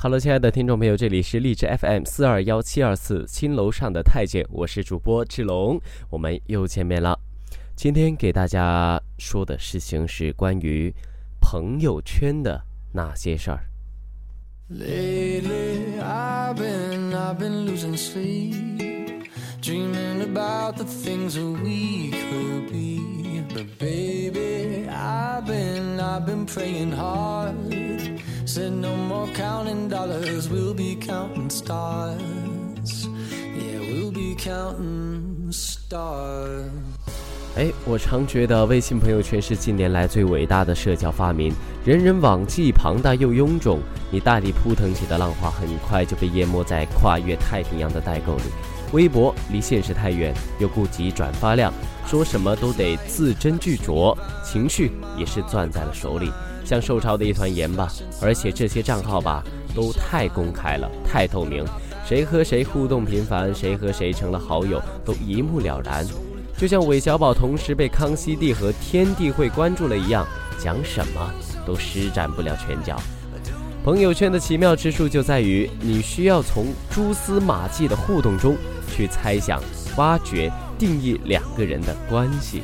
Hello，亲爱的听众朋友，这里是荔枝 FM 四二幺七二四新楼上的太监，我是主播志龙，我们又见面了。今天给大家说的事情是关于朋友圈的那些事儿。Said no more counting dollars, we'll be counting stars. Yeah, we'll be counting stars. 哎，我常觉得微信朋友圈是近年来最伟大的社交发明。人人网既庞大又臃肿，你大力扑腾起的浪花很快就被淹没在跨越太平洋的代沟里。微博离现实太远，又顾及转发量，说什么都得字斟句酌，情绪也是攥在了手里。像受潮的一团盐吧，而且这些账号吧都太公开了，太透明，谁和谁互动频繁，谁和谁成了好友都一目了然。就像韦小宝同时被康熙帝和天地会关注了一样，讲什么都施展不了拳脚。朋友圈的奇妙之处就在于，你需要从蛛丝马迹的互动中去猜想、挖掘、定义两个人的关系。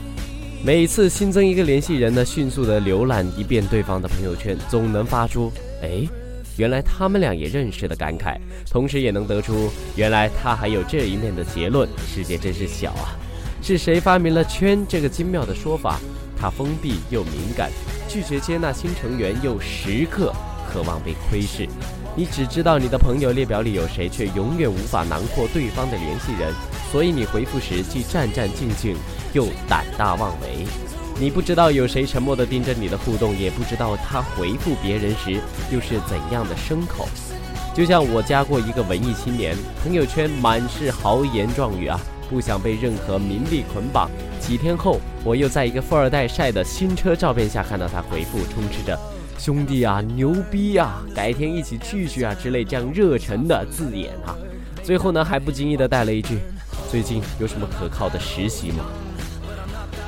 每次新增一个联系人呢，迅速的浏览一遍对方的朋友圈，总能发出“哎，原来他们俩也认识”的感慨，同时也能得出“原来他还有这一面”的结论。世界真是小啊！是谁发明了“圈”这个精妙的说法？它封闭又敏感，拒绝接纳新成员，又时刻渴望被窥视。你只知道你的朋友列表里有谁，却永远无法囊括对方的联系人。所以你回复时既战战兢兢，又胆大妄为。你不知道有谁沉默地盯着你的互动，也不知道他回复别人时又是怎样的牲口。就像我加过一个文艺青年，朋友圈满是豪言壮语啊，不想被任何名利捆绑。几天后，我又在一个富二代晒的新车照片下看到他回复，充斥着“兄弟啊，牛逼啊，改天一起聚聚啊”之类这样热忱的字眼啊。最后呢，还不经意的带了一句。最近有什么可靠的实习吗？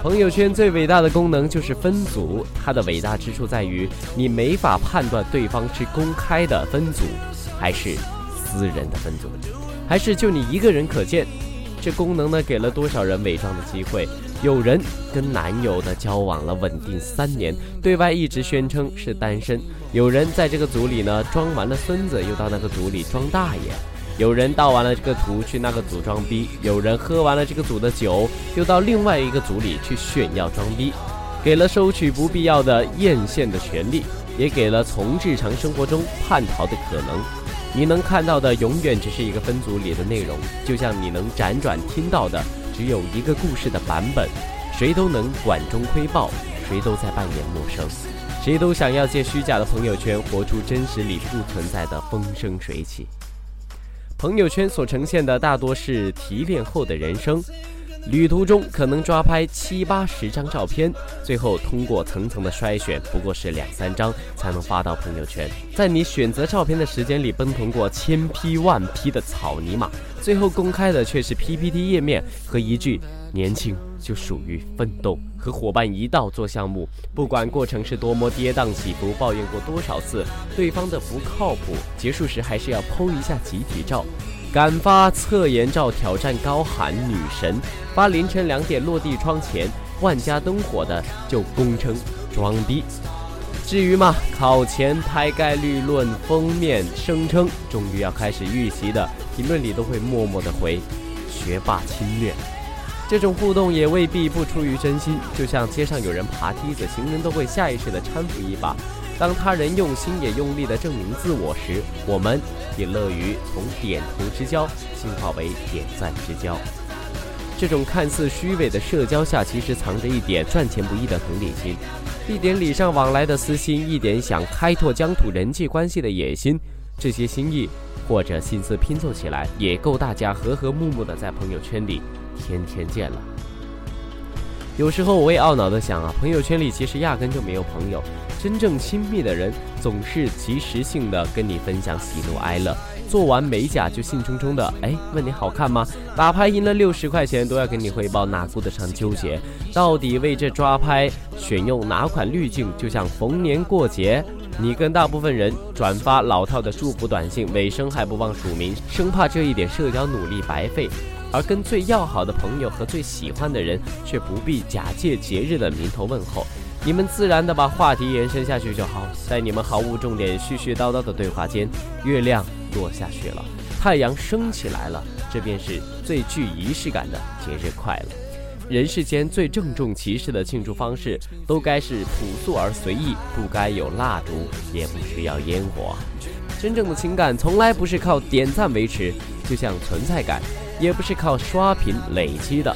朋友圈最伟大的功能就是分组，它的伟大之处在于你没法判断对方是公开的分组，还是私人的分组，还是就你一个人可见。这功能呢，给了多少人伪装的机会？有人跟男友的交往了稳定三年，对外一直宣称是单身；有人在这个组里呢装完了孙子，又到那个组里装大爷。有人盗完了这个图去那个组装逼，有人喝完了这个组的酒，又到另外一个组里去炫耀装逼，给了收取不必要的艳羡的权利，也给了从日常生活中叛逃的可能。你能看到的永远只是一个分组里的内容，就像你能辗转听到的只有一个故事的版本。谁都能管中窥豹，谁都在扮演陌生，谁都想要借虚假的朋友圈活出真实里不存在的风生水起。朋友圈所呈现的大多是提炼后的人生，旅途中可能抓拍七八十张照片，最后通过层层的筛选，不过是两三张才能发到朋友圈。在你选择照片的时间里，奔腾过千批万批的草泥马，最后公开的却是 PPT 页面和一句“年轻就属于奋斗”。和伙伴一道做项目，不管过程是多么跌宕起伏，抱怨过多少次对方的不靠谱，结束时还是要 PO 一下集体照。敢发侧颜照挑战高喊女神，发凌晨两点落地窗前万家灯火的就公称装逼。至于嘛，考前拍概率论封面声称终于要开始预习的，评论里都会默默的回学霸侵略。这种互动也未必不出于真心，就像街上有人爬梯子，行人都会下意识的搀扶一把。当他人用心也用力的证明自我时，我们也乐于从点头之交进化为点赞之交。这种看似虚伪的社交下，其实藏着一点赚钱不易的同理心，一点礼尚往来的私心，一点想开拓疆土人际关系的野心。这些心意或者心思拼凑起来，也够大家和和睦睦的在朋友圈里。天天见了，有时候我也懊恼的想啊，朋友圈里其实压根就没有朋友，真正亲密的人总是及时性的跟你分享喜怒哀乐，做完美甲就兴冲冲的哎问你好看吗？打牌赢了六十块钱都要跟你汇报，哪顾得上纠结？到底为这抓拍选用哪款滤镜？就像逢年过节你跟大部分人转发老套的祝福短信，尾声还不忘署名，生怕这一点社交努力白费；而跟最要好的朋友和最喜欢的人，却不必假借节日的名头问候。你们自然的把话题延伸下去就好。在你们毫无重点、絮絮叨叨的对话间，月亮落下去了，太阳升起来了，这便是最具仪式感的节日快乐。人世间最郑重其事的庆祝方式，都该是朴素而随意，不该有蜡烛，也不需要烟火。真正的情感从来不是靠点赞维持，就像存在感，也不是靠刷屏累积的。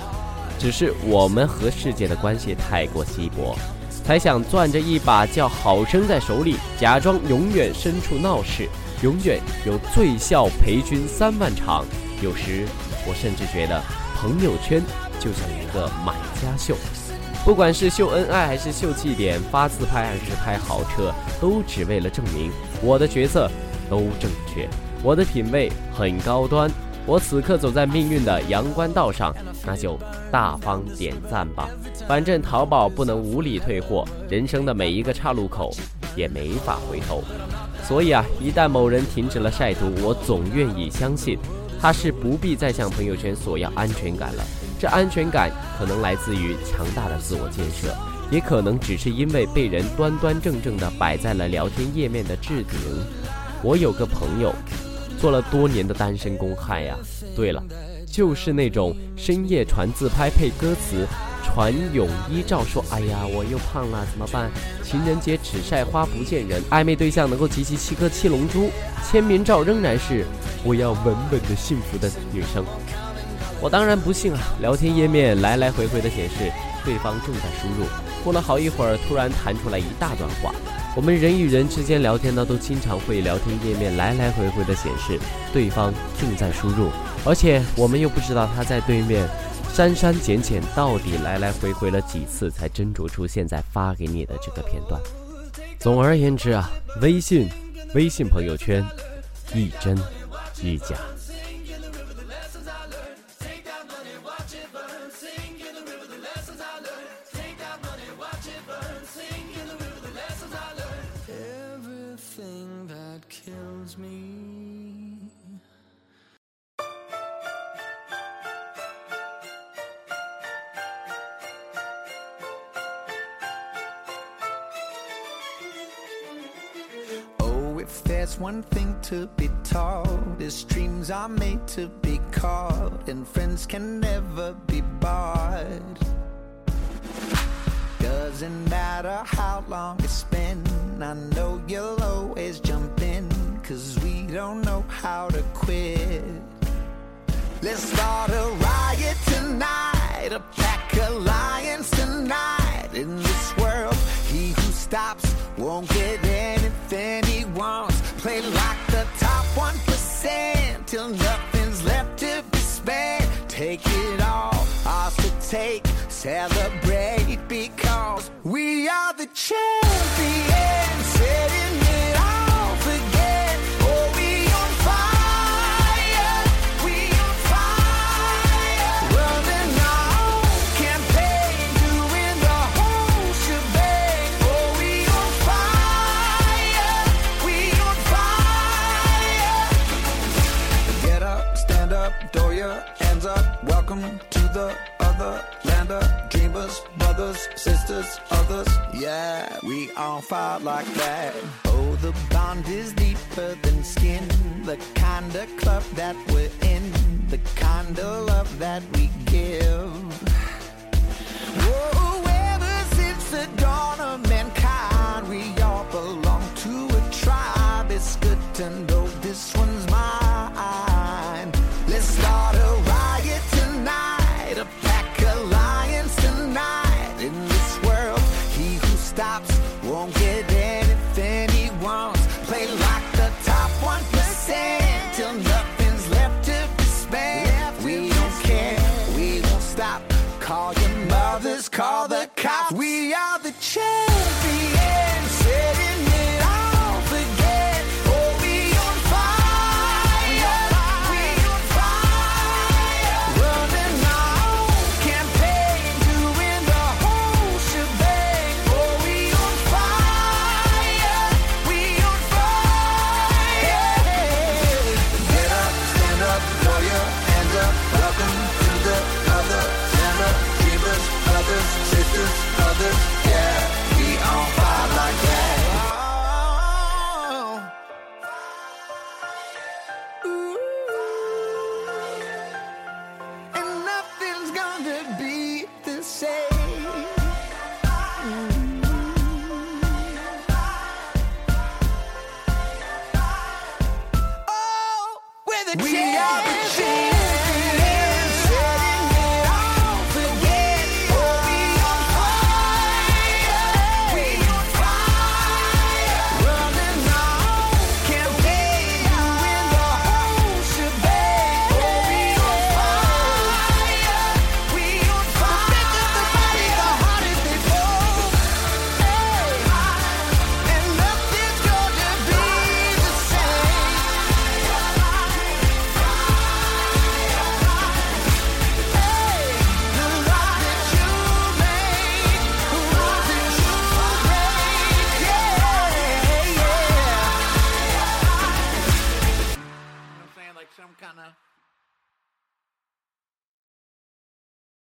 只是我们和世界的关系太过稀薄，才想攥着一把叫好声在手里，假装永远身处闹市，永远有醉笑陪君三万场。有时，我甚至觉得朋友圈。就像一个买家秀，不管是秀恩爱还是秀气点，发自拍还是拍豪车，都只为了证明我的角色都正确，我的品味很高端。我此刻走在命运的阳关道上，那就大方点赞吧。反正淘宝不能无理退货，人生的每一个岔路口也没法回头。所以啊，一旦某人停止了晒图，我总愿意相信，他是不必再向朋友圈索要安全感了。这安全感可能来自于强大的自我建设，也可能只是因为被人端端正正地摆在了聊天页面的置顶。我有个朋友，做了多年的单身公害呀。对了，就是那种深夜传自拍配歌词，传泳衣照说：“哎呀，我又胖了，怎么办？”情人节只晒花不见人，暧昧对象能够集齐七颗七龙珠，签名照仍然是“我要稳稳的幸福”的女生。我当然不信啊！聊天页面来来回回的显示对方正在输入，过了好一会儿，突然弹出来一大段话。我们人与人之间聊天呢，都经常会聊天页面来来回回的显示对方正在输入，而且我们又不知道他在对面删删减减到底来来回回了几次，才斟酌出现在发给你的这个片段。总而言之啊，微信、微信朋友圈，一真一假。Oh, if there's one thing to be taught, is dreams are made to be caught, and friends can never be bought. Doesn't matter how long it's been, I know you'll always jump cause we don't know how to quit. Let's start a riot tonight, a pack of lions tonight. In this world, he who stops won't get anything he wants. Play like the top 1% till nothing's left to be spent. Take it all, ours to take, celebrate because we are the champions. Setting dreamers, brothers, sisters, others. Yeah, we all fight like that. Oh, the bond is deeper than skin. The kind of club that we're in, the kind of love that we give. Whoa, ever since the dawn of mankind, we all belong to a tribe. It's good to know this one's mine. Let's call the cops. We